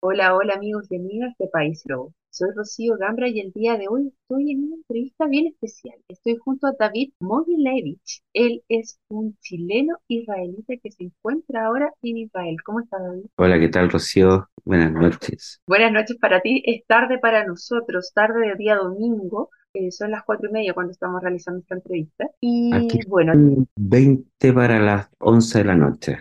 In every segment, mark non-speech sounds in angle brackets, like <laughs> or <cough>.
Hola, hola amigos y amigas de País Lobo. Soy Rocío Gambra y el día de hoy estoy en una entrevista bien especial. Estoy junto a David Mogilevich. Él es un chileno israelita que se encuentra ahora en Israel. ¿Cómo está David? Hola, ¿qué tal, Rocío? Buenas noches. Buenas noches para ti. Es tarde para nosotros, tarde de día domingo. Eh, son las cuatro y media cuando estamos realizando esta entrevista. Aquí Y bueno, son 20 para las 11 de la noche.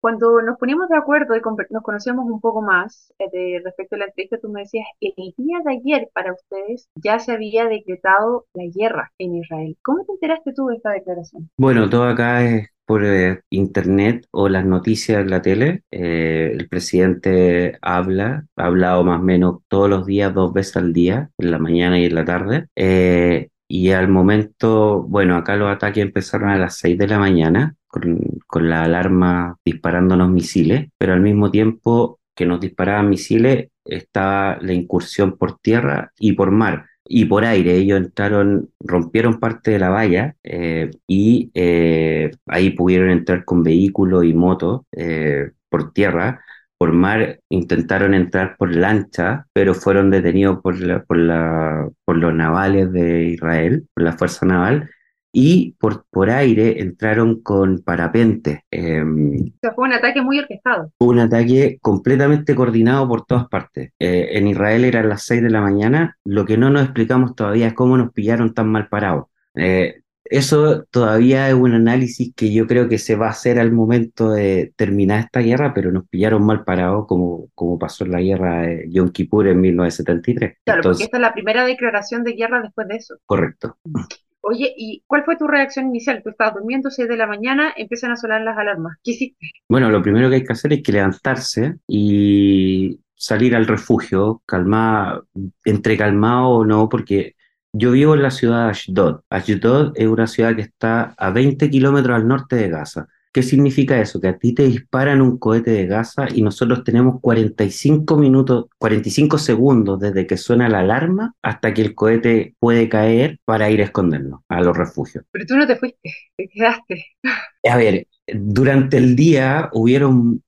Cuando nos poníamos de acuerdo y nos conocíamos un poco más eh, de respecto a la entrevista, tú me decías, el día de ayer para ustedes ya se había decretado la guerra en Israel. ¿Cómo te enteraste tú de esta declaración? Bueno, todo acá es por eh, internet o las noticias en la tele. Eh, el presidente habla, ha hablado más o menos todos los días, dos veces al día, en la mañana y en la tarde. Y al momento, bueno, acá los ataques empezaron a las 6 de la mañana con, con la alarma disparándonos misiles, pero al mismo tiempo que nos disparaban misiles estaba la incursión por tierra y por mar. Y por aire, ellos entraron, rompieron parte de la valla eh, y eh, ahí pudieron entrar con vehículos y motos eh, por tierra. Por mar intentaron entrar por lancha, pero fueron detenidos por la- por la- por los navales de Israel, por la Fuerza Naval, y por, por aire entraron con parapente. O sea, fue un ataque muy orquestado. un ataque completamente coordinado por todas partes. Eh, en Israel eran las 6 de la mañana. Lo que no nos explicamos todavía es cómo nos pillaron tan mal parados. Eh, eso todavía es un análisis que yo creo que se va a hacer al momento de terminar esta guerra, pero nos pillaron mal parados como, como pasó en la guerra de Yom Kippur en 1973. Claro, porque esta es la primera declaración de guerra después de eso. correcto. Oye, ¿y cuál fue tu reacción inicial? Tú estabas durmiendo, 6 de la mañana, empiezan a sonar las alarmas. ¿Qué hiciste? Bueno, lo primero que hay que hacer es levantarse y salir al refugio, calmar, entre calmado o no, porque yo vivo en la ciudad de Ashdod. Ashdod es una ciudad que está a 20 kilómetros al norte de Gaza. ¿Qué significa eso? Que a ti te disparan un cohete de Gaza y nosotros tenemos 45 minutos, 45 segundos desde que suena la alarma hasta que el cohete puede caer para ir a escondernos a los refugios. Pero tú no te fuiste, te quedaste. A ver, durante el día hubieron,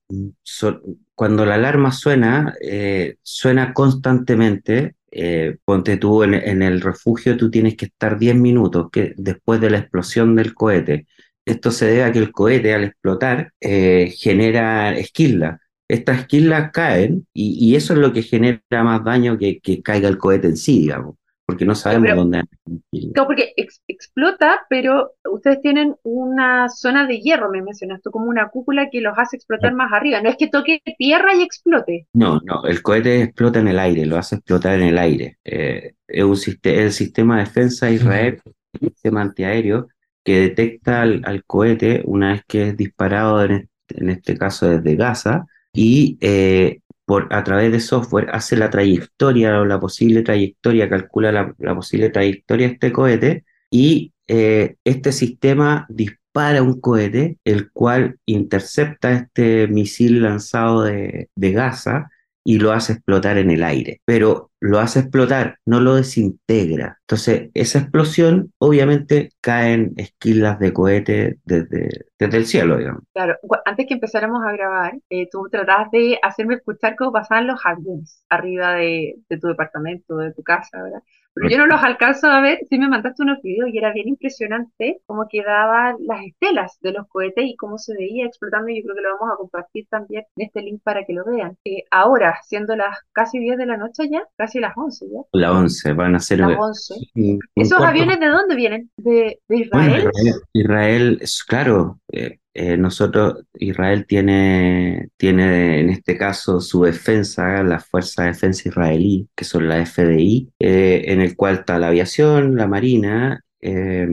cuando la alarma suena, eh, suena constantemente. eh, ponte tú en, en el refugio, tú tienes que estar 10 minutos que, después de la explosión del cohete. Esto se debe a que el cohete al explotar eh, genera esquillas. Estas esquillas caen y, y eso es lo que genera más daño que, que caiga el cohete en sí, digamos, porque no sabemos pero dónde. No, porque ex- explota, pero ustedes tienen una zona de hierro, me mencionaste, como una cúpula que los hace explotar más arriba. No es que toque tierra y explote. No, no, el cohete explota en el aire, lo hace explotar en el aire. Eh, es un el sistema de defensa de Israel, un sistema antiaéreo que detecta al, cohete una vez que es disparado, en este, en este caso desde Gaza, y eh, por, a través de software hace la trayectoria o la posible trayectoria, calcula la, la posible trayectoria de este cohete, y eh, este sistema dispara un cohete, el cual intercepta este misil lanzado de, de Gaza y lo hace explotar en el aire. Pero lo hace explotar, no lo desintegra. Entonces, esa explosión, obviamente, caen esquilas de cohete desde, desde el cielo, digamos. Claro, antes que empezáramos a grabar, eh, tú tratabas de hacerme escuchar cómo pasaban los aviones arriba de, de tu departamento, de tu casa, ¿verdad? Pero yo no los alcanzo a ver, sí me mandaste unos videos y era bien impresionante cómo quedaban las estelas de los cohetes y cómo se veía explotando. Yo creo que lo vamos a compartir también en este link para que lo vean. Eh, ahora, siendo las casi 10 de la noche ya, casi las 11 ya, La 11 van a ser las eh, 11. un, un ¿Esos cuarto. aviones de dónde vienen? ¿De, de Bueno? Israel, Israel es claro, eh, eh, nosotros, Israel tiene, tiene en este caso su defensa, la Fuerza de Defensa Israelí, que son la FDI, eh, en el cual está la aviación, la marina, eh,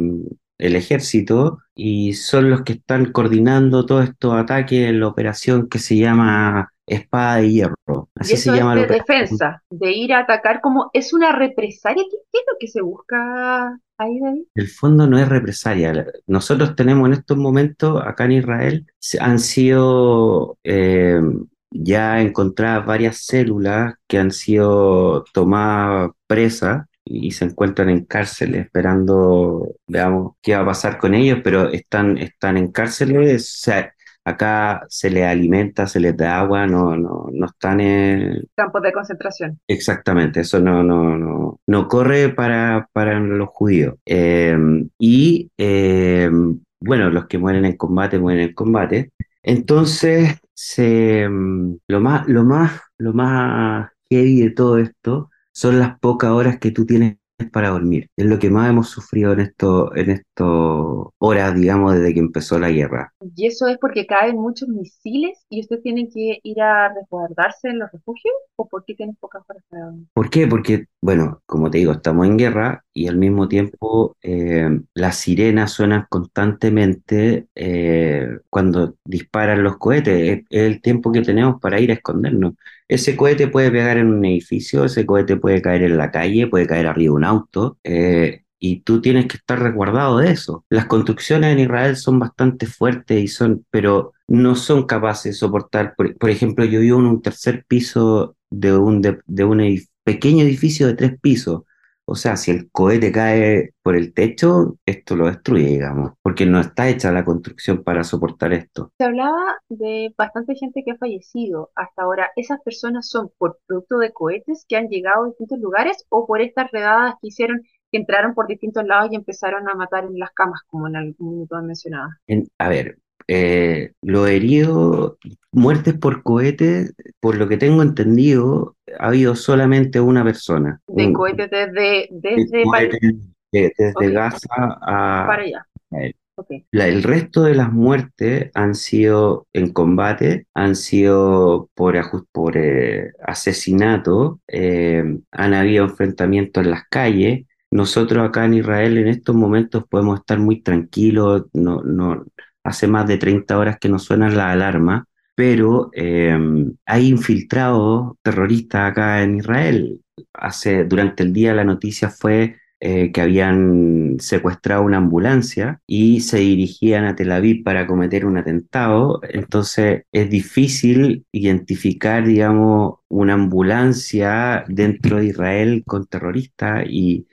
el ejército, y son los que están coordinando todos estos ataques en la operación que se llama Espada de Hierro. Y Así se eso es llama la de defensa, de ir a atacar como es una represalia. ¿Qué, qué es lo que se busca ahí, David? El fondo no es represalia. Nosotros tenemos en estos momentos, acá en Israel, se- han sido eh, ya encontradas varias células que han sido tomadas presas y se encuentran en cárceles esperando, veamos qué va a pasar con ellos, pero están, están en cárceles. O sea, acá se les alimenta, se les da agua, no, no, no están en... Campos de concentración. Exactamente, eso no, no, no, no corre para, para los judíos. Eh, y eh, bueno, los que mueren en combate, mueren en combate. Entonces, se, lo más, lo más, lo más heavy de todo esto son las pocas horas que tú tienes para dormir. Es lo que más hemos sufrido en esto, en esto horas, digamos, desde que empezó la guerra. ¿Y eso es porque caen muchos misiles y ustedes tienen que ir a resguardarse en los refugios? ¿O por qué tienen pocas horas para dormir? ¿Por qué? Porque, bueno, como te digo, estamos en guerra y al mismo tiempo eh, las sirenas suenan constantemente eh, cuando disparan los cohetes. Es, es el tiempo que tenemos para ir a escondernos. Ese cohete puede pegar en un edificio, ese cohete puede caer en la calle, puede caer arriba de un auto, eh, y tú tienes que estar resguardado de eso. Las construcciones en Israel son bastante fuertes y son, pero no son capaces de soportar. Por, ejemplo, yo vivo en un tercer piso de un, de, un pequeño edificio de tres pisos. O sea, si el cohete cae por el techo, esto lo destruye, digamos, porque no está hecha la construcción para soportar esto. Se hablaba de bastante gente que ha fallecido hasta ahora. ¿Esas personas son por producto de cohetes que han llegado a distintos lugares o por estas redadas que hicieron, que entraron por distintos lados y empezaron a matar en las camas, como en algún minuto han mencionado? En- a ver, eh, lo herido, muertes por cohete, por lo que tengo entendido, ha habido solamente una persona. De cohetes desde, desde de- desde. Gaza a, para allá. La- el resto de las muertes han sido en combate, han sido por, por eh, asesinato, eh, han habido enfrentamientos en las calles. Nosotros acá en Israel en estos momentos podemos estar muy tranquilos, no, no, hace más de 30 horas que nos suenan las alarmas, pero eh, hay infiltrados terroristas acá en Israel. Hace, durante el día la noticia fue eh, que habían secuestrado una ambulancia y se dirigían a Tel Aviv para cometer un atentado. Entonces es difícil identificar, digamos, una ambulancia dentro de Israel con terroristas y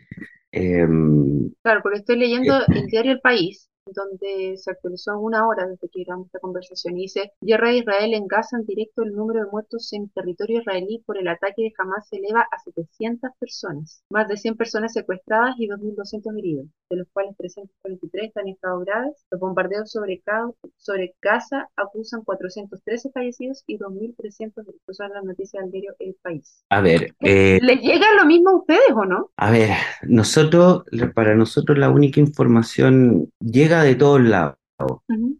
em, Claro, porque estoy leyendo el diario El País, donde se actualizó en una hora desde que grabamos esta conversación, y dice, Guerra de Israel en Gaza en directo, el número de muertos en territorio israelí por el ataque de Hamas se eleva a 700 personas, más de 100 personas secuestradas y 2.200 heridos, de los cuales 343 están en estado graves. Los bombardeos sobre, sobre Gaza acusan 413 fallecidos y 2.300 heridos. Las noticias del diario El País. a ver, eh, ¿Les llega lo mismo a ustedes o no? a ver, nosotros, para nosotros la única información llega de todos lados.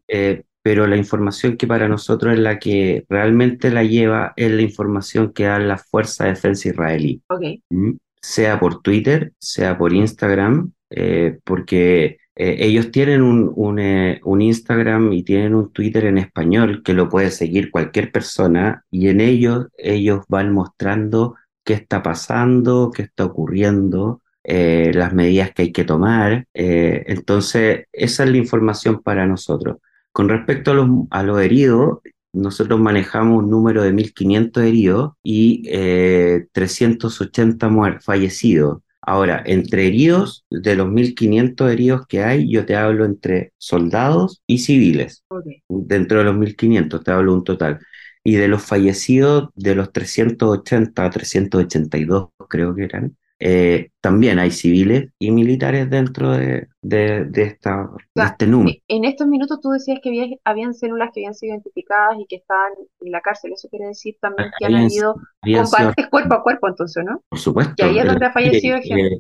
Eh, pero la información que para nosotros es la que realmente la lleva es la información que dan las fuerzas de defensa israelí, Ok. ¿m? sea por Twitter, sea por Instagram, eh, porque eh, ellos tienen un, un, eh, un Instagram y tienen un Twitter en español que lo puede seguir cualquier persona y en ellos ellos van mostrando qué está pasando, qué está ocurriendo eh, las medidas que hay que tomar. eh, entonces, esa es la información para nosotros. Con respecto a los, a los heridos, nosotros manejamos un número de 1.500 heridos y eh, 380 muer- fallecidos. Ahora, entre heridos, de los 1.500 heridos que hay, yo te hablo entre soldados y civiles. Dentro de los 1.500, te hablo un total. Y de los fallecidos, de los 380, 382 creo que eran, eh, también hay civiles y militares dentro de, de, de esta, sea, este número. En estos minutos tú decías que había, habían células que habían sido identificadas y que estaban en la cárcel. Eso quiere decir también que han habido sido- combates cuerpo a cuerpo, entonces, ¿no? por supuesto. Y ahí es donde ha fallecido gente.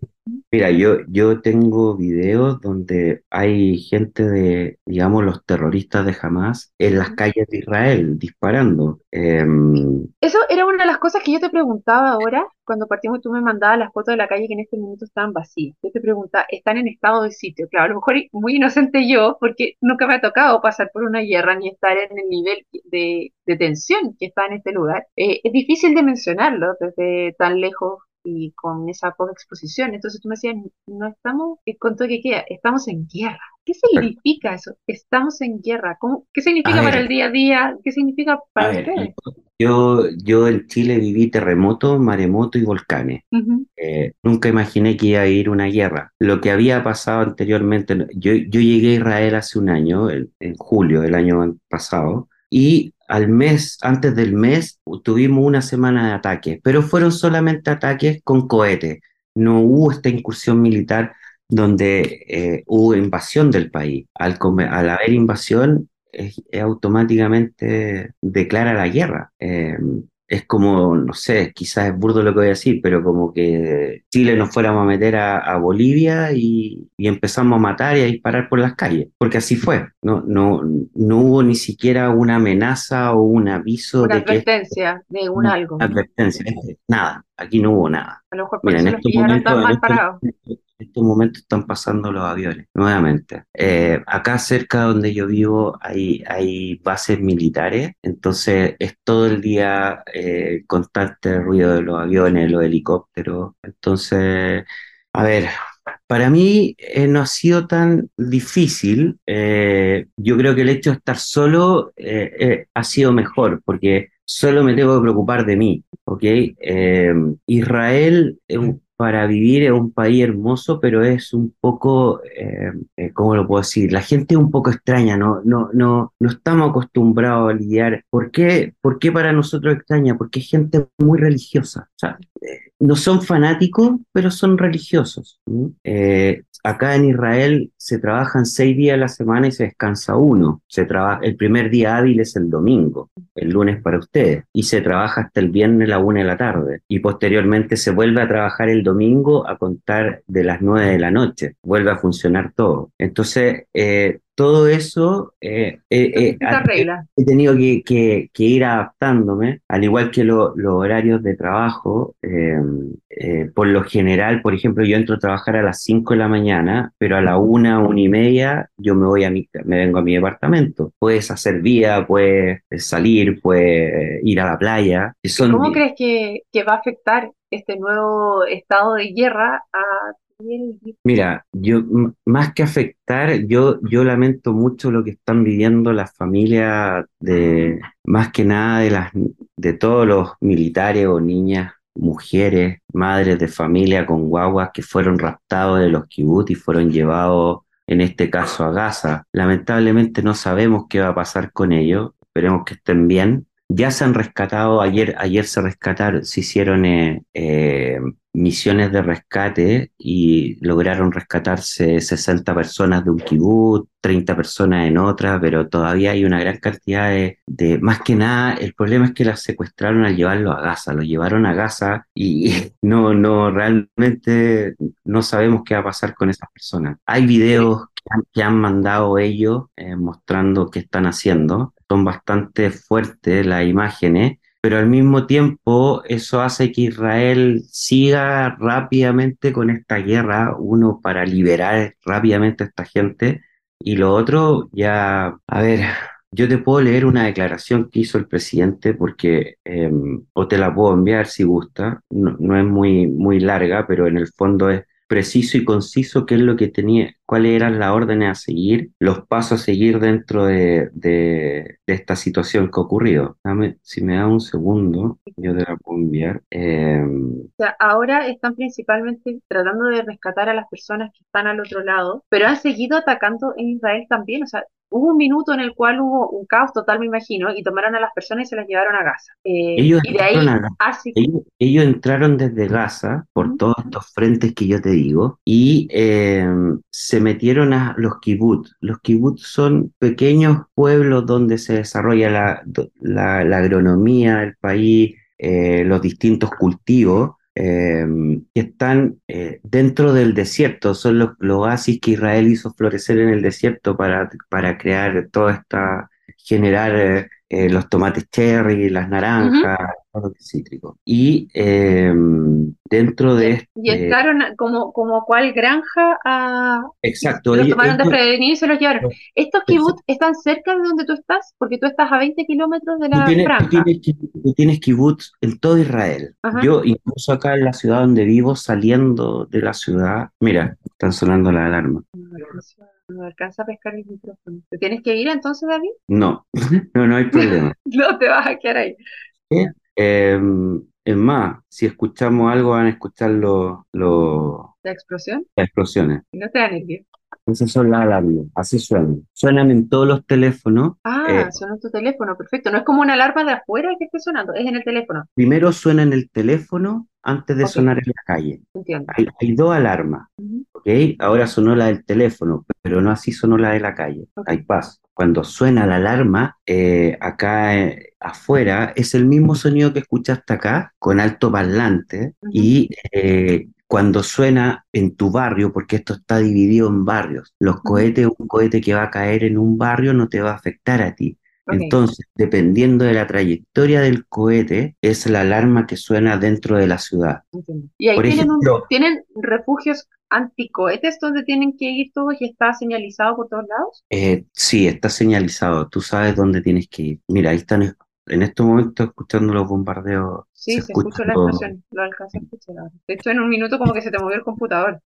Mira, yo, yo tengo videos donde hay gente de, digamos, los terroristas de Hamas en las calles de Israel disparando. Em, Eso era una de las cosas que yo te preguntaba ahora, cuando partimos tú me mandabas las fotos de la calle que en este momento estaban vacías. Yo te preguntaba, ¿están en estado de sitio? Claro, a lo mejor muy inocente yo, porque nunca me ha tocado pasar por una guerra ni estar en el nivel de, de tensión que está en este lugar. Eh, es difícil de mencionarlo desde tan lejos y con esa poca exposición. Entonces tú me decías, no estamos con todo que queda, estamos en guerra. ¿Qué significa eso? Estamos en guerra. ¿Cómo, ¿Qué significa para el día a día? ¿Qué significa para ustedes? Yo, yo en Chile viví terremotos, maremotos y volcanes. Eh, nunca imaginé que iba a ir una guerra. Lo que había pasado anteriormente, yo, yo llegué a Israel hace un año, en, en julio del año pasado, y al mes, antes del mes, tuvimos una semana de ataques, pero fueron solamente ataques con cohetes. No hubo esta incursión militar donde eh, hubo invasión del país. Al, haber invasión, automáticamente declara la guerra. Eh, es como, no sé, quizás es burdo lo que voy a decir, pero como que Chile nos fuéramos a meter a, Bolivia y, empezamos a matar y a disparar por las calles, porque así fue. No, no, no hubo ni siquiera una amenaza o un aviso una de advertencia de un algo. Advertencia, nada, aquí no hubo nada. A lo mejor por en estos momentos, mal parados en estos momentos están pasando los aviones nuevamente. Eh, acá cerca donde yo vivo hay, bases militares, entonces es todo el día eh, constante ruido de los aviones, los helicópteros. Entonces, a ver, para mí eh, no ha sido tan difícil. yo creo que el hecho de estar solo ha sido mejor, porque solo me tengo que preocupar de mí, ¿ok? Israel es un para vivir en un país hermoso, pero es un poco, eh, eh, ¿cómo lo puedo decir? La gente es un poco extraña, no, no, no, no estamos acostumbrados a lidiar. ¿Por qué, ¿Por qué para nosotros extraña? Porque es gente muy religiosa. O sea, eh, no son fanáticos, pero son religiosos. Eh, acá en Israel se trabajan seis días a la semana y se descansa uno. Se el primer día hábil es el domingo, el lunes para ustedes, y se trabaja hasta el viernes a la una de la tarde. Y posteriormente se vuelve a trabajar el domingo a contar de las nueve de la noche. Vuelve a funcionar todo. Entonces, eh, todo eso eh, eh, eh he tenido que, que, ir adaptándome, al igual que los horarios de trabajo. Em, por lo general, por ejemplo, yo entro a trabajar a las 5 de la mañana, pero a la una, una y media, yo me voy a mi, me vengo a mi departamento. Puedes hacer vida, puedes salir, puedes ir a la playa. ¿Cómo crees que, que va a afectar este nuevo estado de guerra a Mira, yo más que afectar, yo, yo lamento mucho lo que están viviendo las familias de, más que nada de las, de todos los militares o niñas, mujeres, madres de familia con guaguas que fueron raptados de los kibbutz y fueron llevados, en este caso, a Gaza. Lamentablemente no sabemos qué va a pasar con ellos, esperemos que estén bien. Ya se han rescatado, ayer, ayer se rescataron, se hicieron eh, eh, misiones de rescate y lograron rescatarse 60 personas de un kibutz, 30 personas en otra, pero todavía hay una gran cantidad de, más que nada, el problema es que las secuestraron al llevarlo a Gaza, lo llevaron a Gaza y <laughs> no, no, realmente no sabemos qué va a pasar con esas personas. Hay videos que han, mandado ellos eh, mostrando qué están haciendo, son bastante fuertes las imágenes pero al mismo tiempo eso hace que Israel siga rápidamente con esta guerra, uno para liberar rápidamente a esta gente. Y lo otro ya, a ver, yo te puedo leer una declaración que hizo el presidente porque, em, o te la puedo enviar si gusta, no, no es muy, muy larga, pero en el fondo es preciso y conciso qué es lo que tenía, cuáles eran las órdenes a seguir, los pasos a seguir dentro de, de, esta situación que ha ocurrido. Dame, si me da un segundo, yo te la puedo enviar. Em, o sea, ahora están principalmente tratando de rescatar a las personas que están al otro lado, pero han seguido atacando en Israel también. O sea, Hubo un minuto en el cual hubo un caos total, me imagino, y tomaron a las personas y se las llevaron a Gaza. Eh, ellos, y de ahí, ellos, entraron desde Gaza por todos estos frentes que yo te digo y eh, se metieron a los kibbutz. Los kibbutz son pequeños pueblos donde se desarrolla la, la, agronomía del país, eh, los distintos cultivos Em, que están eh, dentro del desierto, son los, oasis que Israel hizo florecer en el desierto para, para crear toda esta, generar eh, eh, los tomates cherry, las naranjas, Y eh, dentro de Y este... entraron a- como, como cual granja a... Exacto. Los tomaron ellos- desprevenidos y se los llevaron. no, ¿Estos kibbutz están cerca de donde tú estás? Porque tú estás a 20 kilómetros de Tú la tú franja. tienes, tú tienes kibutz en todo Israel. Ajá. Yo, incluso acá en la ciudad donde vivo, saliendo de la ciudad, mira, están sonando las alarmas. No alcanza a pescar el micrófono. ¿Te tienes que ir entonces, David? No, <laughs> no, no hay problema. <laughs> No te vas a quedar ahí. Eh, es más, si escuchamos algo, van a escuchar los, los- La explosión. las explosiones. No te da nervio. Esas son las alarmas, así suenan. Suenan en todos los teléfonos. Ah, Eh, sonó en tu teléfono, perfecto. No es como una alarma de afuera que esté sonando, es en el teléfono. Primero suena en el teléfono antes de sonar en la calle. Entiendo. Hay, hay dos alarmas. ¿ok? Ahora sonó la del teléfono, pero no así sonó la de la calle. Hay paz. Cuando suena la alarma, eh, acá eh, afuera, es el mismo sonido que escuchaste acá, con alto parlante, y eh, cuando suena en tu barrio, porque esto está dividido en barrios, los cohetes, un cohete que va a caer en un barrio no te va a afectar a ti. Entonces, dependiendo de la trayectoria del cohete, es la alarma que suena dentro de la ciudad. Entiendo. Y ahí Por tienen, un- ejemplo- tienen refugios anticohetes donde tienen que ir todos y está señalizado por todos lados. Eh, sí, está señalizado, tú sabes dónde tienes que ir. Mira, ahí están es- en estos momentos escuchando los bombardeos. Sí, se, escucha escucha la explosión, lo alcanza a escuchar ahora. De hecho, en un minuto como que se te movió el computador.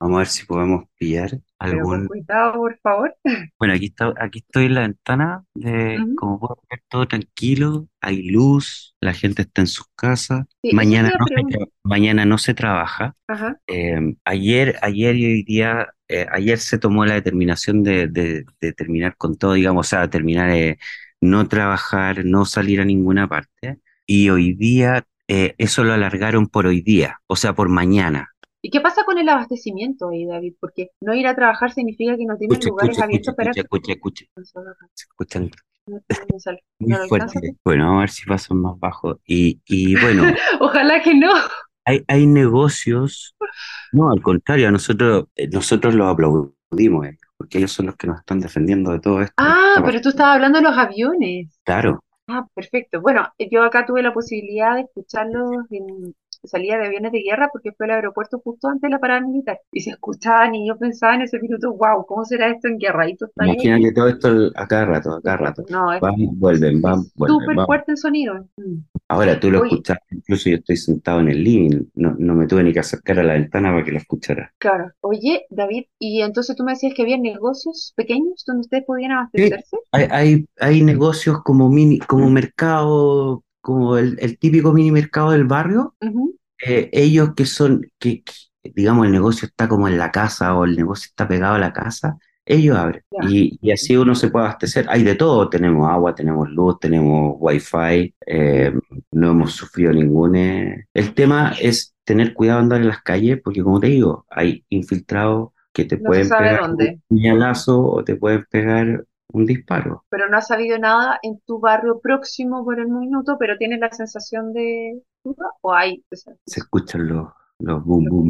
Vamos a ver si podemos pillar Pero algún. cuidado, por favor. <laughs> Bueno, aquí está, aquí estoy en la ventana de, como puedo ver, todo tranquilo, hay luz, la gente está en sus casas. Sí, Mañana no se, mañana no se trabaja. Ajá. Eh, ayer, ayer y hoy día, eh, ayer se tomó la determinación de, de- de terminar con todo, digamos, o sea, terminar, eh, no trabajar, no salir a ninguna parte. Y hoy día, eh, eso lo alargaron por hoy día, o sea, por mañana. ¿Y qué pasa con el abastecimiento ahí, David? Porque no ir a trabajar significa que no tienen Escucha, lugares escucha, abiertos escucha, para... escucha, escucha, escucha. No, <laughs> no muy fuerte. Bueno, vamos a ver si pasan más bajo. Y, y bueno, <laughs> Ojalá que no. hay, hay negocios, no, al contrario, nosotros, eh, nosotros los aplaudimos, eh, porque ellos son los que nos están defendiendo de todo esto. Ah, pero tú estabas hablando de los aviones. Claro, Ah, perfecto. Bueno, yo acá tuve la posibilidad de escucharlos en salida de aviones de guerra porque fue al aeropuerto justo antes de la parada militar. Y se escuchaban y yo pensaba en ese minuto, wow, ¿cómo será esto en guerra? Y tú estás ahí. imagínate todo esto a cada rato, a cada rato. No, es Van, vuelven, van, vuelven, súper van. fuerte el sonido. Ahora tú lo Oye. escuchas, incluso yo estoy sentado en el living, no, no me tuve ni que acercar a la ventana para que lo escuchara. Claro. Oye, David, y entonces tú me decías que había negocios pequeños donde ustedes podían abastecerse. Hay, hay, hay negocios como mini, como mercado, como el, el típico mini mercado del barrio, Ujú. eh, ellos que son, que, que, digamos el negocio está como en la casa o el negocio está pegado a la casa, ellos abren. Y, y así uno se puede abastecer. Hay de todo, tenemos agua, tenemos luz, tenemos wifi, eh, no hemos sufrido ningún... eh. El tema es tener cuidado andar en las calles, porque como te digo, hay infiltrados que te No pueden pegar dónde. un puñalazo o te pueden pegar un disparo. Pero no has sabido nada en tu barrio próximo por el minuto, pero tienes la sensación de duda o hay o sea, Se escuchan los, los boom boom.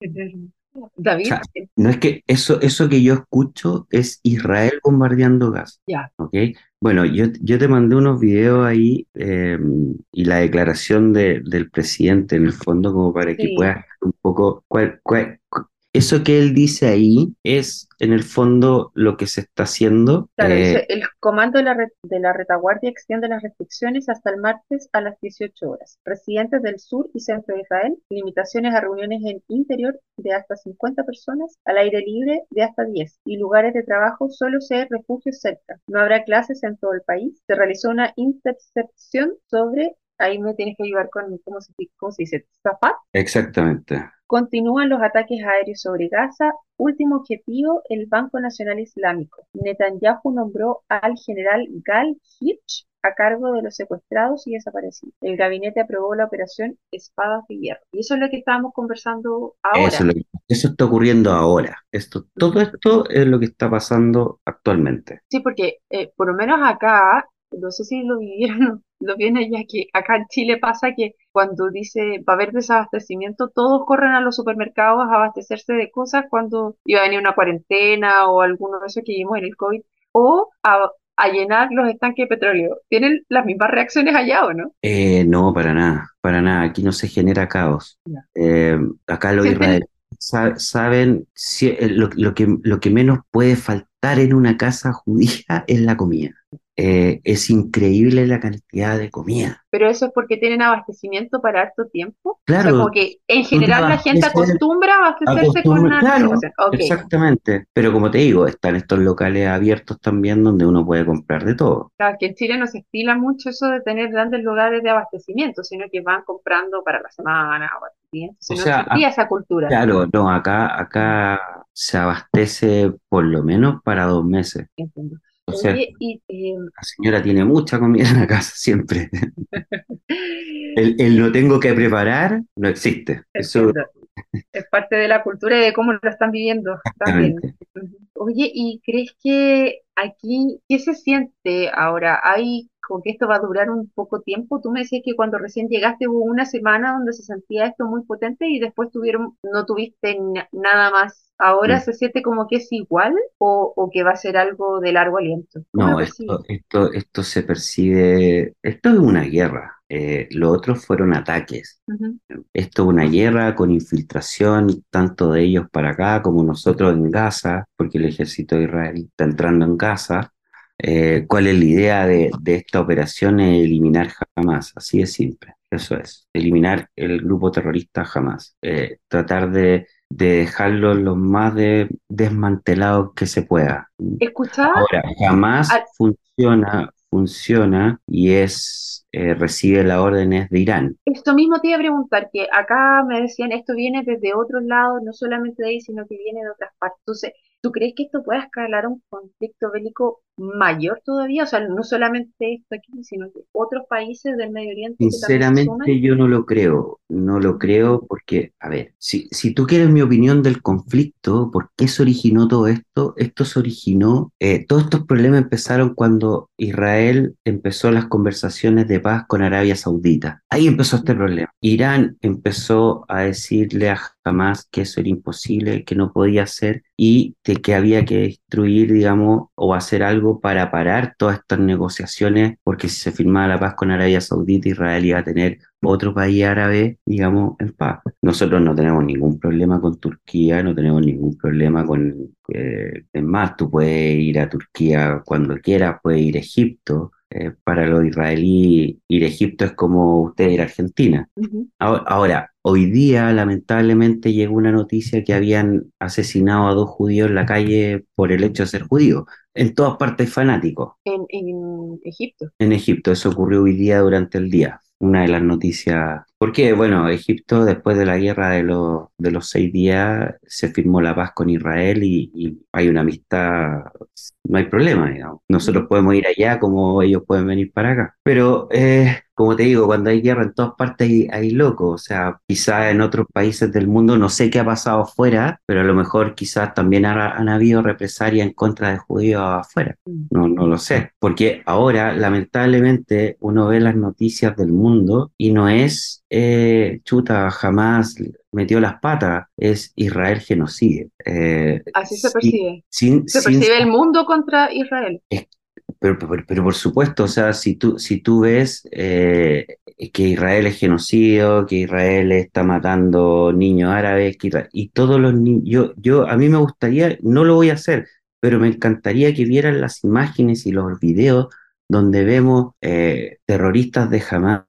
<laughs> David, O sea, No es que eso, eso que yo escucho es Israel bombardeando Gaza. ya. ¿ok? Bueno, yo, yo te mandé unos videos ahí eh, y la declaración de- del presidente en el fondo como para que puedas un poco cuál, cuál- cu- eso que él dice ahí es en el fondo lo que se está haciendo. Claro, eh, dice, el comando de la, re- de la retaguardia extiende las restricciones hasta el martes a las 18 horas. Residentes del sur y centro de Israel, limitaciones a reuniones en interior de hasta 50 personas, al aire libre de hasta 10 y lugares de trabajo solo se refugios cerca. No habrá clases en todo el país. Se realizó una intercepción sobre, ahí me tienes que ayudar con, ¿cómo se, cómo se dice? Zafat. exactamente. Continúan los ataques aéreos sobre Gaza. Último objetivo, el Banco Nacional Islámico. Netanyahu nombró al general Gal Hirsch a cargo de los secuestrados y desaparecidos. El gabinete aprobó la operación Espadas de Hierro. Y eso es lo que estábamos conversando ahora. Eso, es lo que- eso está ocurriendo ahora. Esto, todo esto es lo que está pasando actualmente. Sí, porque eh, por lo menos acá, no sé si lo vivieron, <laughs> lo vieron allá, que acá en Chile pasa que cuando dice va a haber desabastecimiento, todos corren a los supermercados a abastecerse de cosas cuando iba a venir una cuarentena o alguno de esos que vimos en el COVID, o a a llenar los estanques de petróleo. ¿Tienen las mismas reacciones allá o no? Eh, no, para nada, para nada. Aquí no se genera caos. Eh, acá israelíes sa- saben si- eh, lo, lo que, lo que menos puede faltar en una casa judía es la comida. Eh, es increíble la cantidad de comida. Pero eso es porque tienen abastecimiento para harto tiempo. O sea, Claro, como que en general la gente acostumbra a abastecerse con una claro, exactamente. Pero como te digo, están estos locales abiertos también donde uno puede comprar de todo. Claro, que en Chile no se estila mucho eso de tener grandes lugares de abastecimiento, sino que van comprando para la semana o para el día. O no sea, existía esa cultura. Claro, no, acá, acá se abastece por lo menos para dos meses. Entiendo. O sea, Oye, y eh, la señora tiene mucha comida en la casa siempre. <laughs> El, el no tengo que preparar no existe. Eso. Es parte de la cultura y de cómo lo están viviendo también. Oye, ¿y crees que aquí, qué se siente ahora? ¿Hay como que esto va a durar un poco tiempo? Tú me decías que cuando recién llegaste hubo una semana donde se sentía esto muy potente y después tuvieron, no tuviste na- nada más. ¿Ahora se siente como que es igual o, o que va a ser algo de largo aliento? ¿Cómo lo No, esto, esto, esto se percibe, esto es una guerra. Eh, lo otro fueron ataques. Esto es una guerra con infiltración, tanto de ellos para acá como nosotros en Gaza, porque el ejército de Israel está entrando en Gaza. Eh, ¿cuál es la idea de, de esta operación? Eliminar Hamas, así de simple. Eso es, eliminar el grupo terrorista Hamas. Eh, tratar de, de dejarlo lo más de, desmantelado que se pueda. Escuchaba, Ahora, Hamas Ah. funciona, funciona y es, eh, recibe las órdenes de Irán. esto mismo te iba a preguntar, que acá me decían esto viene desde otros lados, no solamente de ahí, sino que viene de otras partes. Entonces, ¿tú crees que esto pueda escalar a un conflicto bélico mayor todavía? O sea, no solamente esto aquí, sino que otros países del Medio Oriente Sinceramente, yo no lo creo, no lo creo porque, a ver, si, si tú quieres mi opinión del conflicto, ¿por qué se originó todo esto? Esto se originó, eh, todos estos problemas empezaron cuando Israel empezó las conversaciones de paz con Arabia Saudita. Ahí empezó este problema. Irán empezó a decirle a Hamas que eso era imposible, que no podía ser y de que había que destruir, digamos, o hacer algo para parar todas estas negociaciones, porque si se firmaba la paz con Arabia Saudita, Israel iba a tener otro país árabe, digamos, en paz. Nosotros no tenemos ningún problema con Turquía, no tenemos ningún problema con... eh, es más, tú puedes ir a Turquía cuando quieras, puedes ir a Egipto. Eh, para los israelíes, ir a Egipto es como usted ir a Argentina. Ahora, hoy día lamentablemente llegó una noticia que habían asesinado a dos judíos en la calle por el hecho de ser judíos. En todas partes fanáticos. En, en Egipto. En Egipto, eso ocurrió hoy día durante el día. Una de las noticias. Porque, bueno, Egipto, después de la guerra de los, de los seis días, se firmó la paz con Israel y, y hay una amistad, no hay problema, digamos. Nosotros podemos ir allá como ellos pueden venir para acá. Pero, eh, como te digo, cuando hay guerra en todas partes hay, hay locos. O sea, quizás en otros países del mundo, no sé qué ha pasado afuera, pero a lo mejor quizás también ha- han habido represalias en contra de judíos afuera. Mm. No, no lo sé, porque ahora lamentablemente uno ve las noticias del mundo y no es eh, chuta, jamás metió las patas, es Israel genocide. Eh, Así se percibe. sin, Se sin- percibe el mundo contra Israel. pero, pero, pero por supuesto, o sea, si tú, si tú ves eh, que Israel es genocidio, que Israel está matando niños árabes, que y todos los niños, yo, yo, a mí me gustaría, no lo voy a hacer, pero me encantaría que vieran las imágenes y los videos donde vemos eh, terroristas de Hamas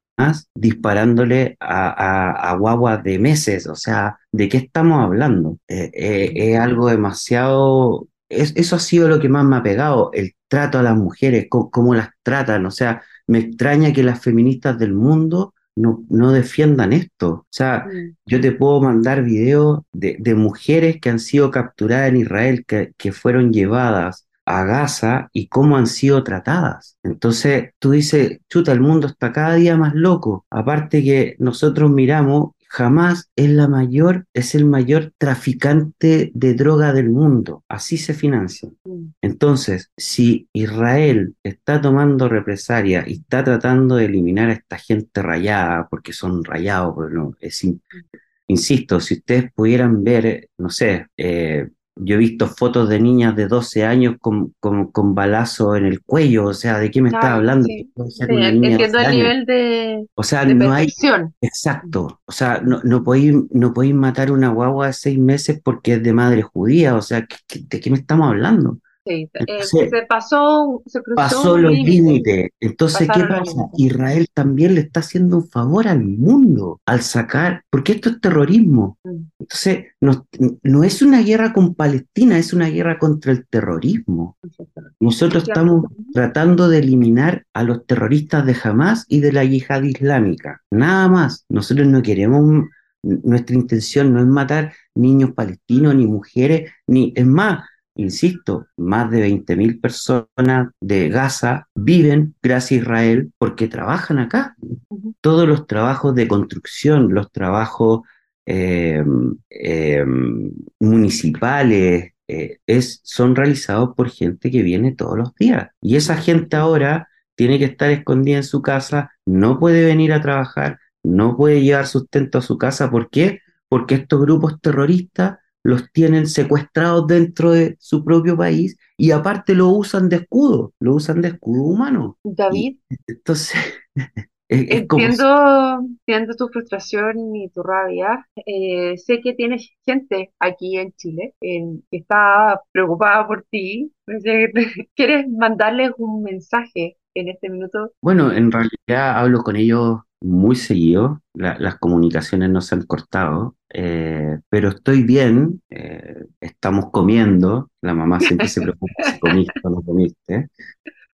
disparándole a, a, a guaguas de meses, o sea, ¿de qué estamos hablando? Eh, eh, es algo demasiado es- eso ha sido lo que más me ha pegado, el trato a las mujeres, cómo, cómo las tratan. O sea, me extraña que las feministas del mundo no, no defiendan esto. O sea, Mm. yo te puedo mandar videos de, de mujeres que han sido capturadas en Israel, que, que fueron llevadas a Gaza y cómo han sido tratadas. Entonces, tú dices, chuta, el mundo está cada día más loco. Aparte que nosotros miramos, jamás es la mayor, es el mayor traficante de droga del mundo. Así se financian. Mm. Entonces, si Israel está tomando represalia y está tratando de eliminar a esta gente rayada, porque son rayados, pero no, es in- insisto, si ustedes pudieran ver, no sé, eh, yo he visto fotos de niñas de 12 años con, con, con balazo en el cuello, o sea, ¿de qué me estás hablando? ¿Qué sí. puede ser Sí, una en- niña de entiendo 12 el años? nivel de, O sea, de no hay, exacto, o sea, no, no podéis, no podéis matar una guagua de seis meses porque es de madre judía, o sea, ¿qué- qué- ¿de qué me estamos hablando? Eh, se pasó, se cruzó pasó los límite, límites. Entonces, ¿qué pasaron pasa? Israel también le está haciendo un favor al mundo al sacar, porque esto es terrorismo. Mm. Entonces, no, no es una guerra con Palestina, es una guerra contra el terrorismo. Nosotros estamos tratando de eliminar a los terroristas de Hamas y de la yihad islámica. Nada más. Nosotros no queremos, nuestra intención no es matar niños palestinos, ni mujeres, ni, es más, insisto, más de 20.000 personas de Gaza viven gracias a Israel porque trabajan acá. Todos los trabajos de construcción, los trabajos eh, eh, municipales, eh, es, son realizados por gente que viene todos los días. Y esa gente ahora tiene que estar escondida en su casa, no puede venir a trabajar, no puede llevar sustento a su casa. ¿Por qué? Porque estos grupos terroristas los tienen secuestrados dentro de su propio país y aparte lo usan de escudo, lo usan de escudo humano. Y David, entonces <laughs> es, es entiendo, entiendo tu frustración y tu rabia. Eh, sé que tienes gente aquí en Chile en- que está preocupada por ti. <laughs> ¿Quieres mandarles un mensaje en este minuto? Bueno, en realidad hablo con ellos muy seguido, la- las comunicaciones no se han cortado, eh, pero estoy bien, eh, estamos comiendo, la mamá siempre se preocupa <laughs> si comiste o no comiste.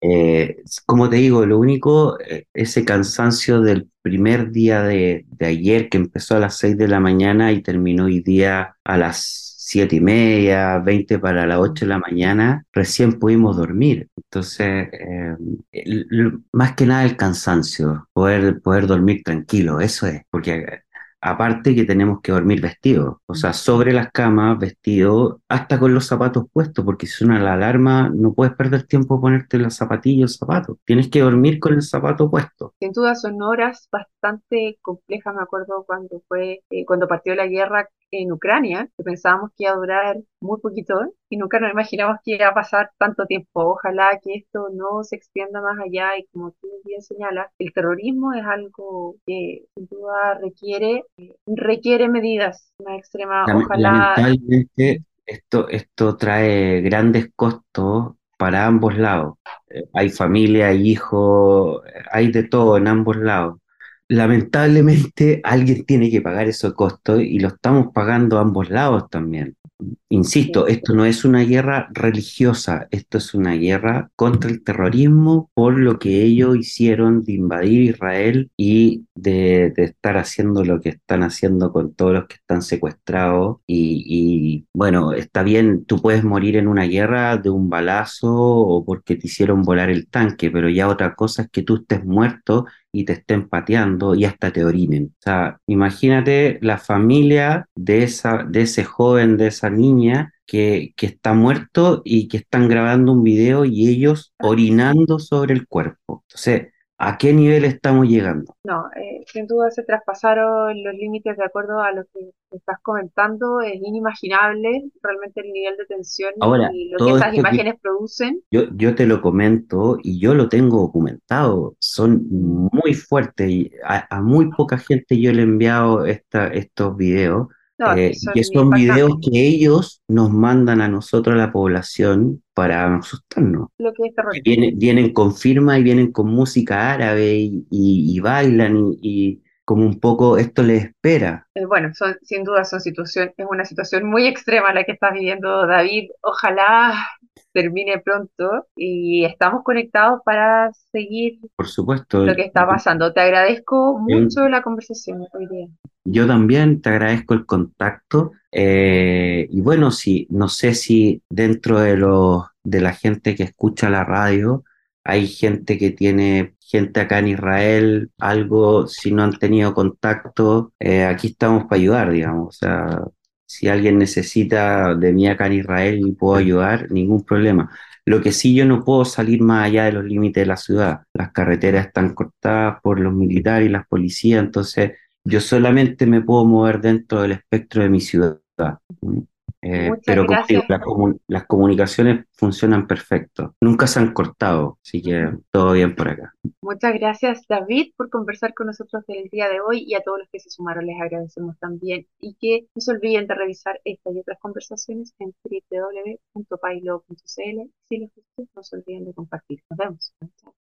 Eh, como te digo, lo único, ese cansancio del primer día de, de ayer que empezó a las 6 de la mañana y terminó hoy día a las siete y media, 20 para las 8 de la mañana, recién pudimos dormir. Entonces, eh, el- el- más que nada el cansancio, poder, poder dormir tranquilo, eso es, porque aparte que tenemos que dormir vestidos, o sea, sobre las camas, vestido, hasta con los zapatos puestos, porque si suena la alarma, no puedes perder tiempo ponerte los zapatillos, zapatos, tienes que dormir con el zapato puesto. Sin duda son horas bastante complejas. Me acuerdo cuando fue, eh, cuando partió la guerra en Ucrania, que pensábamos que iba a durar muy poquito. Y nunca nos imaginamos que iba a pasar tanto tiempo. Ojalá que esto no se extienda más allá y como tú bien señalas, el terrorismo es algo que sin duda requiere, requiere medidas más extremas. Ojalá, Lamentablemente, esto, esto trae grandes costos para ambos lados. Eh, hay familia, hay hijos, hay de todo en ambos lados. Lamentablemente, alguien tiene que pagar esos costos y lo estamos pagando a ambos lados también. Insisto, esto no es una guerra religiosa, esto es una guerra contra el terrorismo por lo que ellos hicieron de invadir Israel y de, de estar haciendo lo que están haciendo con todos los que están secuestrados. Y, y, bueno, está bien, tú puedes morir en una guerra de un balazo o porque te hicieron volar el tanque, pero ya otra cosa es que tú estés muerto y te estén pateando y hasta te orinen. O sea, imagínate la familia de esa, de ese joven, de esa niña que, que está muerto y que están grabando un video y ellos orinando sobre el cuerpo. Entonces, ¿a qué nivel estamos llegando? no, eh, sin duda se traspasaron los límites de acuerdo a lo que estás comentando. Es inimaginable realmente el nivel de tensión Ahora, y lo que esas esto que imágenes producen. yo, yo te lo comento y yo lo tengo documentado, son muy fuertes y a, a muy poca gente yo le he enviado esta, estos videos. No, eh, son que son videos que ellos nos mandan a nosotros, a la población, para asustarnos. Lo que es. Vienen, vienen con firma y vienen con música árabe y, y- y bailan y, y como un poco esto les espera. Eh, bueno, son, sin duda son situación, es una situación muy extrema la que estás viviendo, David. Ojalá termine pronto y estamos conectados para seguir Por supuesto, lo que está pasando. Te agradezco mucho la conversación hoy día. Yo también te agradezco el contacto. eh, y bueno, sí, no sé si dentro de los de la gente que escucha la radio hay gente que tiene gente acá en Israel, algo, si no han tenido contacto, eh, aquí estamos para ayudar, digamos. O sea, si alguien necesita de mí acá en Israel y puedo ayudar, ningún problema. Lo que sí yo no puedo salir más allá de los límites de la ciudad. Las carreteras están cortadas por los militares y las policías, entonces yo solamente me puedo mover dentro del espectro de mi ciudad. Eh, pero las comunicaciones funcionan perfecto. Nunca se han cortado, así que todo bien por acá. Muchas gracias, David, por conversar con nosotros el día de hoy y a todos los que se sumaron les agradecemos también. Y que no se olviden de revisar esta y otras conversaciones en www.pailo.cl. Si les gustó, no se olviden de compartir. Nos vemos.